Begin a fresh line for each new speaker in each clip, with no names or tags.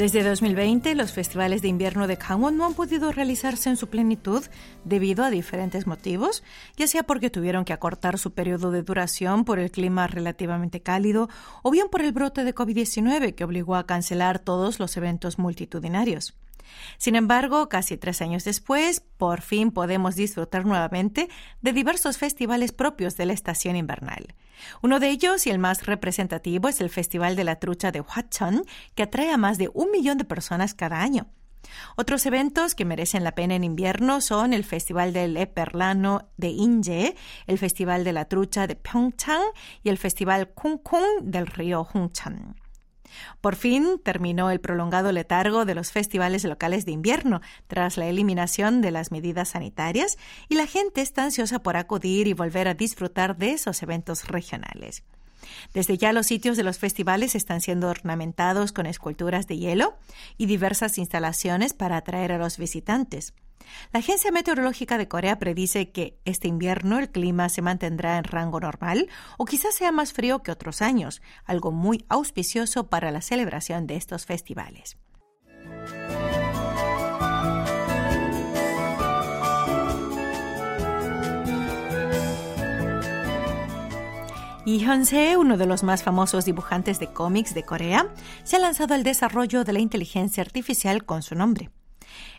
Desde 2020, los festivales de invierno de Gangwon no han podido realizarse en su plenitud debido a diferentes motivos, ya sea porque tuvieron que acortar su periodo de duración por el clima relativamente cálido o bien por el brote de COVID-19 que obligó a cancelar todos los eventos multitudinarios. Sin embargo, casi tres años después, por fin podemos disfrutar nuevamente de diversos festivales propios de la estación invernal. Uno de ellos y el más representativo es el Festival de la Trucha de Hwacheon, que atrae a más de un millón de personas cada año. Otros eventos que merecen la pena en invierno son el Festival del Eperlano de Inje, el Festival de la Trucha de Pyeongchang y el Festival Kung del río Hongchan. Por fin terminó el prolongado letargo de los festivales locales de invierno tras la eliminación de las medidas sanitarias y la gente está ansiosa por acudir y volver a disfrutar de esos eventos regionales. Desde ya los sitios de los festivales están siendo ornamentados con esculturas de hielo y diversas instalaciones para atraer a los visitantes. La Agencia Meteorológica de Corea predice que este invierno el clima se mantendrá en rango normal o quizás sea más frío que otros años, algo muy auspicioso para la celebración de estos festivales. Y Hyun-se, uno de los más famosos dibujantes de cómics de Corea, se ha lanzado al desarrollo de la inteligencia artificial con su nombre.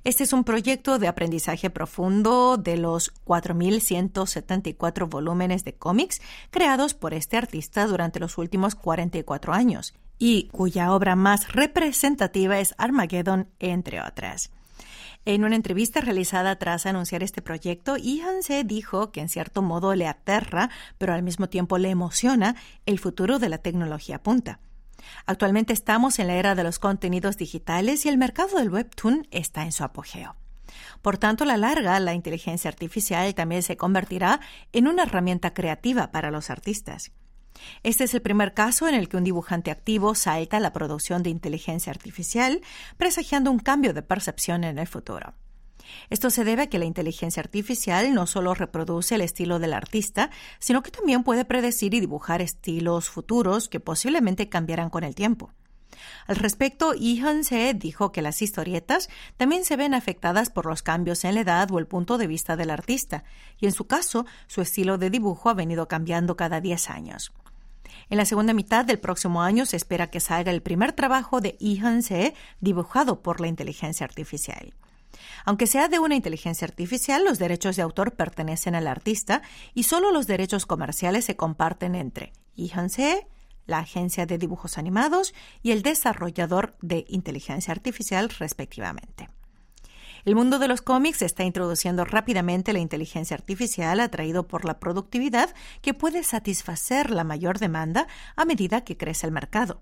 Este es un proyecto de aprendizaje profundo de los 4.174 volúmenes de cómics creados por este artista durante los últimos 44 años y cuya obra más representativa es Armageddon, entre otras. En una entrevista realizada tras anunciar este proyecto, Ihan Se dijo que en cierto modo le aterra, pero al mismo tiempo le emociona el futuro de la tecnología punta. Actualmente estamos en la era de los contenidos digitales y el mercado del webtoon está en su apogeo. Por tanto, a la larga, la inteligencia artificial también se convertirá en una herramienta creativa para los artistas. Este es el primer caso en el que un dibujante activo salta a la producción de inteligencia artificial, presagiando un cambio de percepción en el futuro. Esto se debe a que la inteligencia artificial no solo reproduce el estilo del artista, sino que también puede predecir y dibujar estilos futuros que posiblemente cambiarán con el tiempo. Al respecto, Se dijo que las historietas también se ven afectadas por los cambios en la edad o el punto de vista del artista, y en su caso, su estilo de dibujo ha venido cambiando cada 10 años. En la segunda mitad del próximo año se espera que salga el primer trabajo de Se dibujado por la inteligencia artificial. Aunque sea de una inteligencia artificial, los derechos de autor pertenecen al artista y solo los derechos comerciales se comparten entre Ihanse, la agencia de dibujos animados y el desarrollador de inteligencia artificial, respectivamente. El mundo de los cómics está introduciendo rápidamente la inteligencia artificial atraído por la productividad que puede satisfacer la mayor demanda a medida que crece el mercado.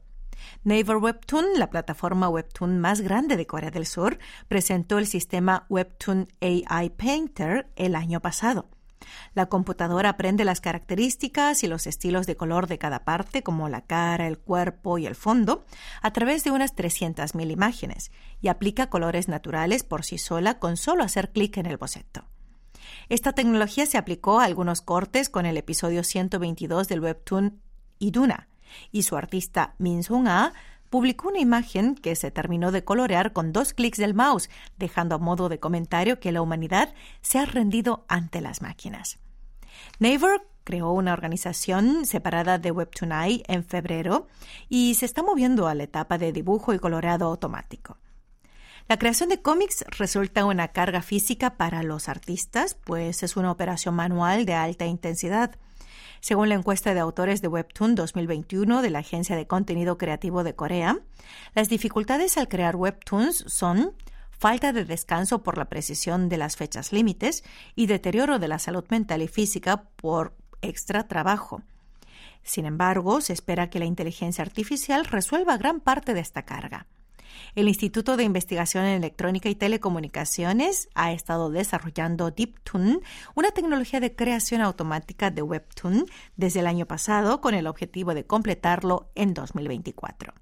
Naver Webtoon, la plataforma Webtoon más grande de Corea del Sur, presentó el sistema Webtoon AI Painter el año pasado. La computadora aprende las características y los estilos de color de cada parte, como la cara, el cuerpo y el fondo, a través de unas 300.000 imágenes y aplica colores naturales por sí sola con solo hacer clic en el boceto. Esta tecnología se aplicó a algunos cortes con el episodio 122 del webtoon Iduna, y su artista Min Sung-a publicó una imagen que se terminó de colorear con dos clics del mouse, dejando a modo de comentario que la humanidad se ha rendido ante las máquinas. Naver creó una organización separada de Webtoonai en febrero y se está moviendo a la etapa de dibujo y coloreado automático. La creación de cómics resulta una carga física para los artistas, pues es una operación manual de alta intensidad. Según la encuesta de autores de Webtoon 2021 de la Agencia de Contenido Creativo de Corea, las dificultades al crear webtoons son falta de descanso por la precisión de las fechas límites y deterioro de la salud mental y física por extra trabajo. Sin embargo, se espera que la inteligencia artificial resuelva gran parte de esta carga. El Instituto de Investigación en Electrónica y Telecomunicaciones ha estado desarrollando DeepToon, una tecnología de creación automática de Webtoon, desde el año pasado con el objetivo de completarlo en 2024.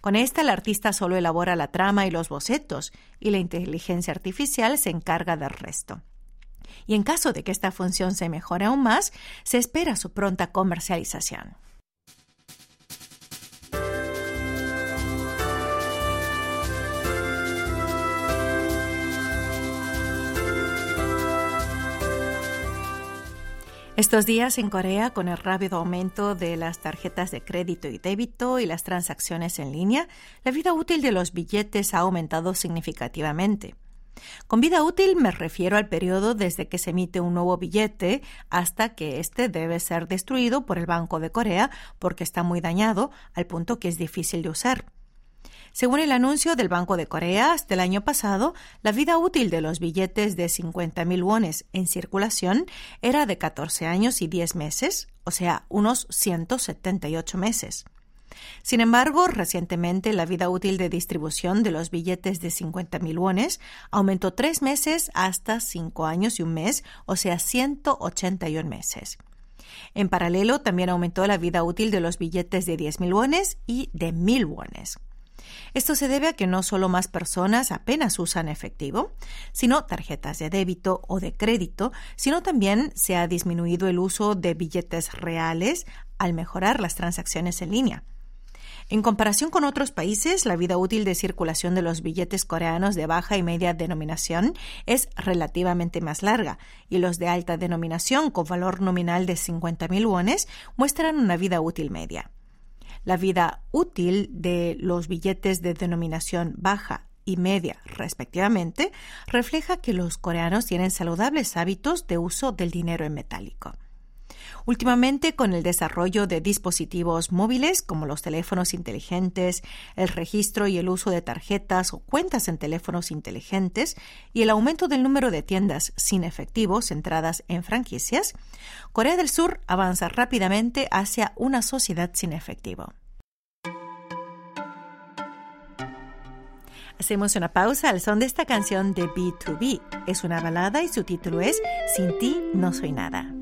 Con esta, el artista solo elabora la trama y los bocetos, y la inteligencia artificial se encarga del resto. Y en caso de que esta función se mejore aún más, se espera su pronta comercialización. Estos días en Corea, con el rápido aumento de las tarjetas de crédito y débito y las transacciones en línea, la vida útil de los billetes ha aumentado significativamente. Con vida útil me refiero al periodo desde que se emite un nuevo billete hasta que éste debe ser destruido por el Banco de Corea porque está muy dañado al punto que es difícil de usar. Según el anuncio del Banco de Corea, hasta el año pasado, la vida útil de los billetes de 50.000 wones en circulación era de 14 años y 10 meses, o sea, unos 178 meses. Sin embargo, recientemente la vida útil de distribución de los billetes de 50.000 wones aumentó tres meses hasta cinco años y un mes, o sea, 181 meses. En paralelo, también aumentó la vida útil de los billetes de 10.000 wones y de 1.000 wones. Esto se debe a que no solo más personas apenas usan efectivo, sino tarjetas de débito o de crédito, sino también se ha disminuido el uso de billetes reales al mejorar las transacciones en línea. En comparación con otros países, la vida útil de circulación de los billetes coreanos de baja y media denominación es relativamente más larga y los de alta denominación con valor nominal de 50.000 wones muestran una vida útil media. La vida útil de los billetes de denominación baja y media, respectivamente, refleja que los coreanos tienen saludables hábitos de uso del dinero en metálico. Últimamente, con el desarrollo de dispositivos móviles como los teléfonos inteligentes, el registro y el uso de tarjetas o cuentas en teléfonos inteligentes y el aumento del número de tiendas sin efectivo centradas en franquicias, Corea del Sur avanza rápidamente hacia una sociedad sin efectivo. Hacemos una pausa al son de esta canción de B2B. Es una balada y su título es Sin ti no soy nada.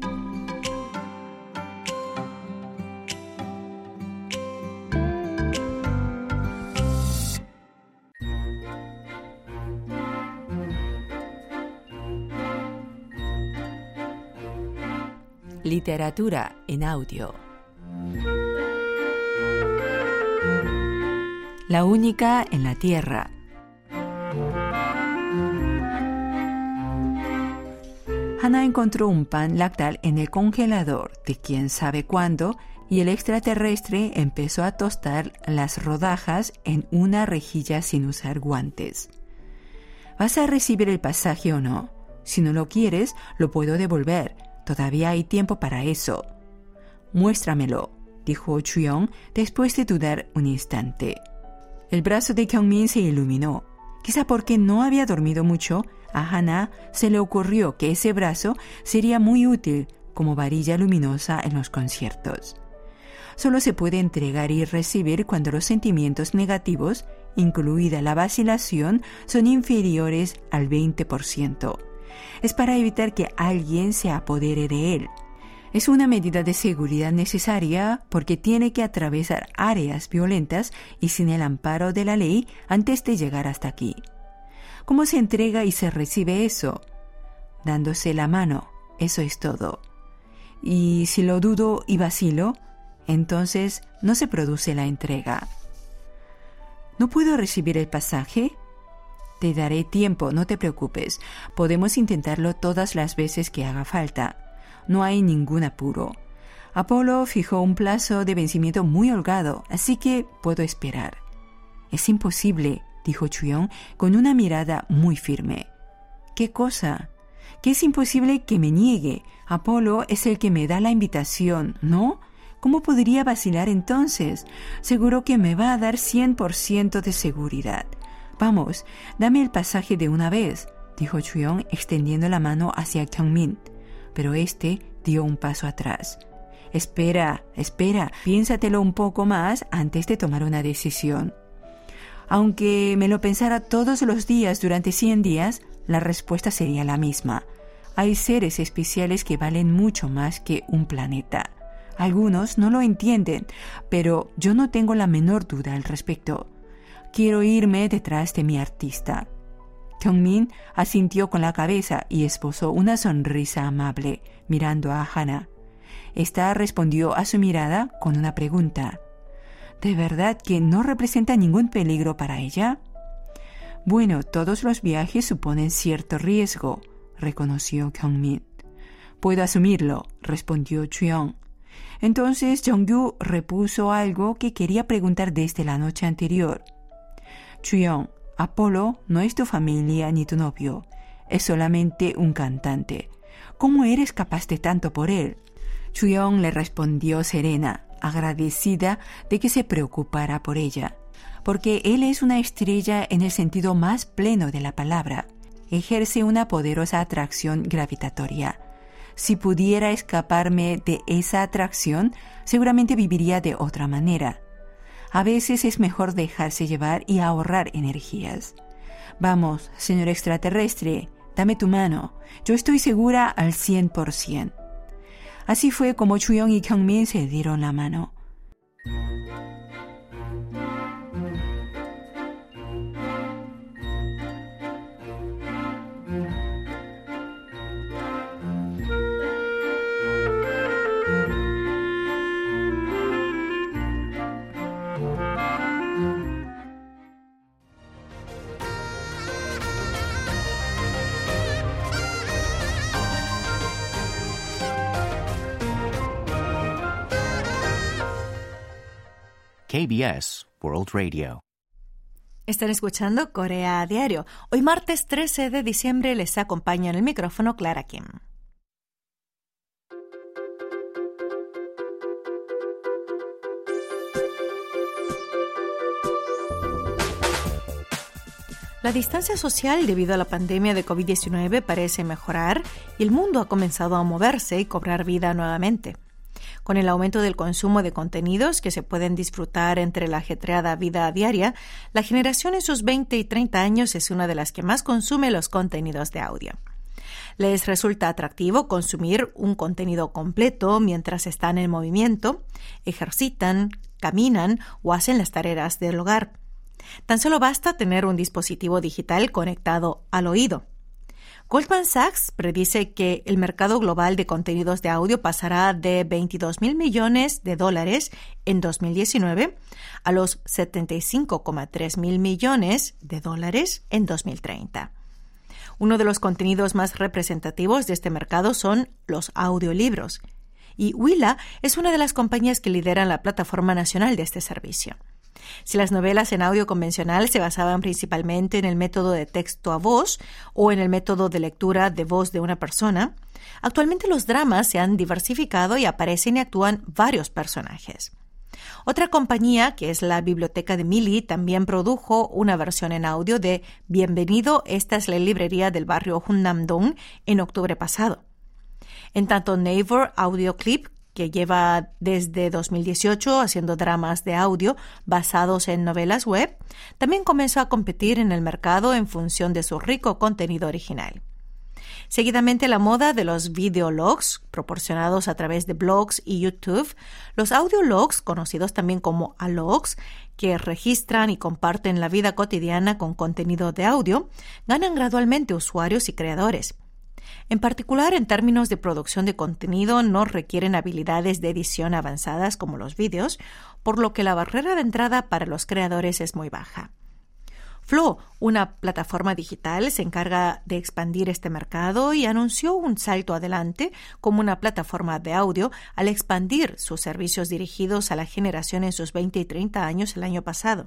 Literatura en audio. La única en la Tierra. Hannah encontró un pan lactal en el congelador de quién sabe cuándo y el extraterrestre empezó a tostar las rodajas en una rejilla sin usar guantes. ¿Vas a recibir el pasaje o no? Si no lo quieres, lo puedo devolver Todavía hay tiempo para eso. Muéstramelo, dijo Chuyong después de dudar un instante. El brazo de Kyungmin se iluminó. Quizá porque no había dormido mucho, a Hana se le ocurrió que ese brazo sería muy útil como varilla luminosa en los conciertos. Solo se puede entregar y recibir cuando los sentimientos negativos, incluida la vacilación, son inferiores al 20% es para evitar que alguien se apodere de él. Es una medida de seguridad necesaria porque tiene que atravesar áreas violentas y sin el amparo de la ley antes de llegar hasta aquí. ¿Cómo se entrega y se recibe eso? Dándose la mano, eso es todo. Y si lo dudo y vacilo, entonces no se produce la entrega. ¿No puedo recibir el pasaje? Te daré tiempo, no te preocupes. Podemos intentarlo todas las veces que haga falta. No hay ningún apuro. Apolo fijó un plazo de vencimiento muy holgado, así que puedo esperar. Es imposible, dijo Chuyong con una mirada muy firme. ¿Qué cosa? Que es imposible que me niegue. Apolo es el que me da la invitación, ¿no? ¿Cómo podría vacilar entonces? Seguro que me va a dar 100% de seguridad. Vamos, dame el pasaje de una vez, dijo Chuyong extendiendo la mano hacia Kyungmin. Pero este dio un paso atrás. Espera, espera, piénsatelo un poco más antes de tomar una decisión. Aunque me lo pensara todos los días durante 100 días, la respuesta sería la misma. Hay seres especiales que valen mucho más que un planeta. Algunos no lo entienden, pero yo no tengo la menor duda al respecto. Quiero irme detrás de mi artista. Kyungmin asintió con la cabeza y esbozó una sonrisa amable, mirando a Hana. Esta respondió a su mirada con una pregunta. ¿De verdad que no representa ningún peligro para ella? Bueno, todos los viajes suponen cierto riesgo, reconoció Kyungmin. Puedo asumirlo, respondió Chuyong. Entonces Jongyu repuso algo que quería preguntar desde la noche anterior. Chuyong, Apolo no es tu familia ni tu novio, es solamente un cantante. ¿Cómo eres capaz de tanto por él? Chuyong le respondió serena, agradecida de que se preocupara por ella, porque él es una estrella en el sentido más pleno de la palabra. Ejerce una poderosa atracción gravitatoria. Si pudiera escaparme de esa atracción, seguramente viviría de otra manera. A veces es mejor dejarse llevar y ahorrar energías. Vamos, señor extraterrestre, dame tu mano. Yo estoy segura al 100%. Así fue como Chuyong y Kyungmin se dieron la mano.
KBS World Radio. Están escuchando Corea a Diario. Hoy martes 13 de diciembre les acompaña en el micrófono Clara Kim. La distancia social debido a la pandemia de COVID-19 parece mejorar y el mundo ha comenzado a moverse y cobrar vida nuevamente. Con el aumento del consumo de contenidos que se pueden disfrutar entre la ajetreada vida diaria, la generación en sus 20 y 30 años es una de las que más consume los contenidos de audio. Les resulta atractivo consumir un contenido completo mientras están en movimiento, ejercitan, caminan o hacen las tareas del hogar. Tan solo basta tener un dispositivo digital conectado al oído. Goldman Sachs predice que el mercado global de contenidos de audio pasará de 22 mil millones de dólares en 2019 a los 75,3 mil millones de dólares en 2030. Uno de los contenidos más representativos de este mercado son los audiolibros, y Willa es una de las compañías que lideran la plataforma nacional de este servicio. Si las novelas en audio convencional se basaban principalmente en el método de texto a voz o en el método de lectura de voz de una persona, actualmente los dramas se han diversificado y aparecen y actúan varios personajes. Otra compañía, que es la Biblioteca de Mili, también produjo una versión en audio de Bienvenido, esta es la librería del barrio Hunnam-dong en octubre pasado. En tanto, Naver Audio Clip que lleva desde 2018 haciendo dramas de audio basados en novelas web, también comenzó a competir en el mercado en función de su rico contenido original. Seguidamente la moda de los videologs, proporcionados a través de blogs y YouTube, los audiologs, conocidos también como alogs, que registran y comparten la vida cotidiana con contenido de audio, ganan gradualmente usuarios y creadores. En particular, en términos de producción de contenido, no requieren habilidades de edición avanzadas como los vídeos, por lo que la barrera de entrada para los creadores es muy baja. Flow, una plataforma digital, se encarga de expandir este mercado y anunció un salto adelante como una plataforma de audio al expandir sus servicios dirigidos a la generación en sus 20 y 30 años el año pasado.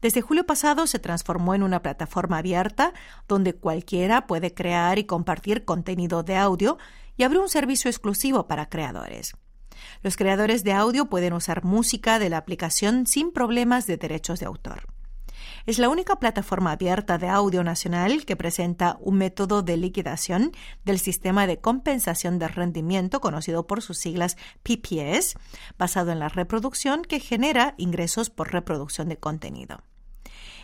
Desde julio pasado se transformó en una plataforma abierta donde cualquiera puede crear y compartir contenido de audio y abrió un servicio exclusivo para creadores. Los creadores de audio pueden usar música de la aplicación sin problemas de derechos de autor. Es la única plataforma abierta de audio nacional que presenta un método de liquidación del sistema de compensación de rendimiento conocido por sus siglas PPS, basado en la reproducción que genera ingresos por reproducción de contenido.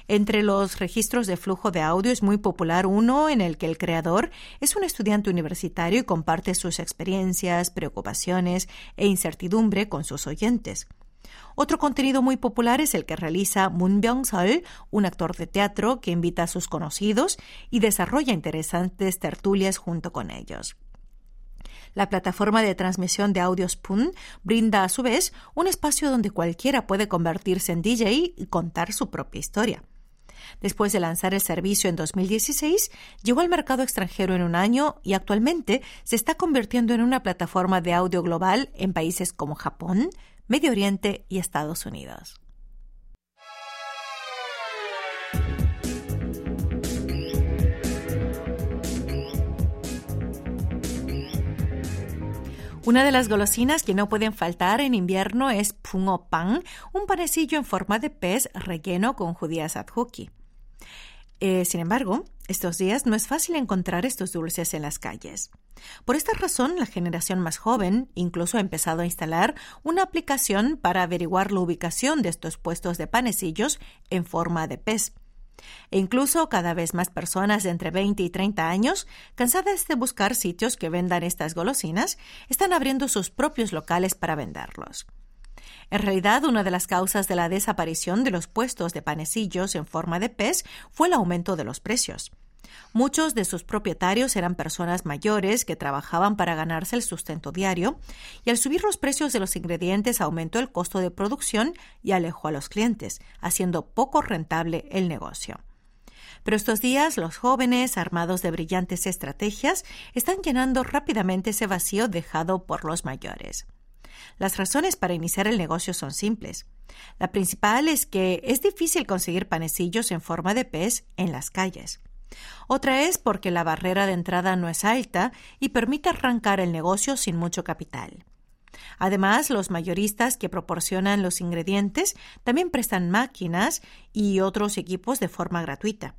Entre los registros de flujo de audio es muy popular uno en el que el creador es un estudiante universitario y comparte sus experiencias, preocupaciones e incertidumbre con sus oyentes. Otro contenido muy popular es el que realiza Moon Byung-sol, un actor de teatro que invita a sus conocidos y desarrolla interesantes tertulias junto con ellos. La plataforma de transmisión de audio Spoon brinda a su vez un espacio donde cualquiera puede convertirse en DJ y contar su propia historia. Después de lanzar el servicio en 2016, llegó al mercado extranjero en un año y actualmente se está convirtiendo en una plataforma de audio global en países como Japón, Medio Oriente y Estados Unidos. Una de las golosinas que no pueden faltar en invierno es pungo pan, un panecillo en forma de pez relleno con judías adjuki. Eh, sin embargo, estos días no es fácil encontrar estos dulces en las calles. Por esta razón, la generación más joven incluso ha empezado a instalar una aplicación para averiguar la ubicación de estos puestos de panecillos en forma de pez. E incluso cada vez más personas de entre 20 y 30 años, cansadas de buscar sitios que vendan estas golosinas, están abriendo sus propios locales para venderlos. En realidad, una de las causas de la desaparición de los puestos de panecillos en forma de pez fue el aumento de los precios. Muchos de sus propietarios eran personas mayores que trabajaban para ganarse el sustento diario, y al subir los precios de los ingredientes aumentó el costo de producción y alejó a los clientes, haciendo poco rentable el negocio. Pero estos días los jóvenes, armados de brillantes estrategias, están llenando rápidamente ese vacío dejado por los mayores. Las razones para iniciar el negocio son simples. La principal es que es difícil conseguir panecillos en forma de pez en las calles. Otra es porque la barrera de entrada no es alta y permite arrancar el negocio sin mucho capital. Además, los mayoristas que proporcionan los ingredientes también prestan máquinas y otros equipos de forma gratuita.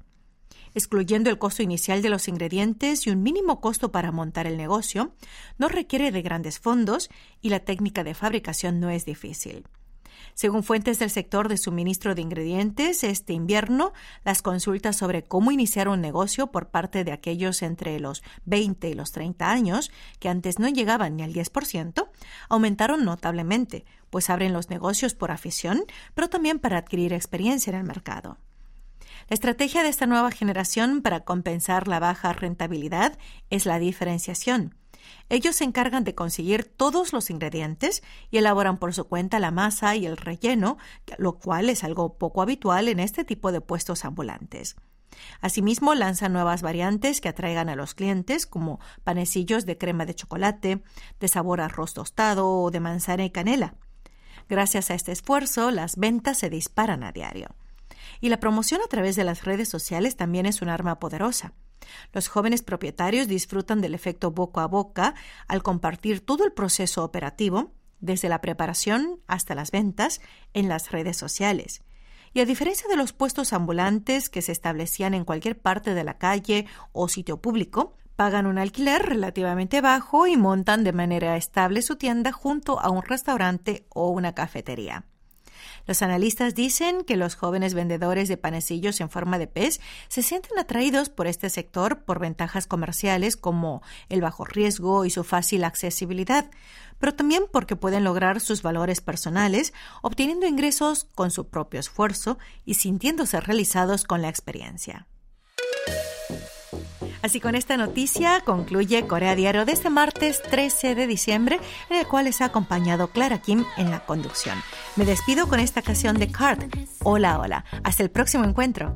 Excluyendo el costo inicial de los ingredientes y un mínimo costo para montar el negocio, no requiere de grandes fondos y la técnica de fabricación no es difícil. Según fuentes del sector de suministro de ingredientes, este invierno las consultas sobre cómo iniciar un negocio por parte de aquellos entre los 20 y los 30 años, que antes no llegaban ni al 10%, aumentaron notablemente, pues abren los negocios por afición, pero también para adquirir experiencia en el mercado. La estrategia de esta nueva generación para compensar la baja rentabilidad es la diferenciación. Ellos se encargan de conseguir todos los ingredientes y elaboran por su cuenta la masa y el relleno, lo cual es algo poco habitual en este tipo de puestos ambulantes. Asimismo, lanzan nuevas variantes que atraigan a los clientes, como panecillos de crema de chocolate, de sabor arroz tostado o de manzana y canela. Gracias a este esfuerzo, las ventas se disparan a diario. Y la promoción a través de las redes sociales también es un arma poderosa. Los jóvenes propietarios disfrutan del efecto boca a boca al compartir todo el proceso operativo, desde la preparación hasta las ventas, en las redes sociales. Y a diferencia de los puestos ambulantes que se establecían en cualquier parte de la calle o sitio público, pagan un alquiler relativamente bajo y montan de manera estable su tienda junto a un restaurante o una cafetería. Los analistas dicen que los jóvenes vendedores de panecillos en forma de pez se sienten atraídos por este sector por ventajas comerciales como el bajo riesgo y su fácil accesibilidad, pero también porque pueden lograr sus valores personales obteniendo ingresos con su propio esfuerzo y sintiéndose realizados con la experiencia. Así con esta noticia concluye Corea Diario de este martes 13 de diciembre, en el cual les ha acompañado Clara Kim en la conducción. Me despido con esta canción de Card. Hola, hola. Hasta el próximo encuentro.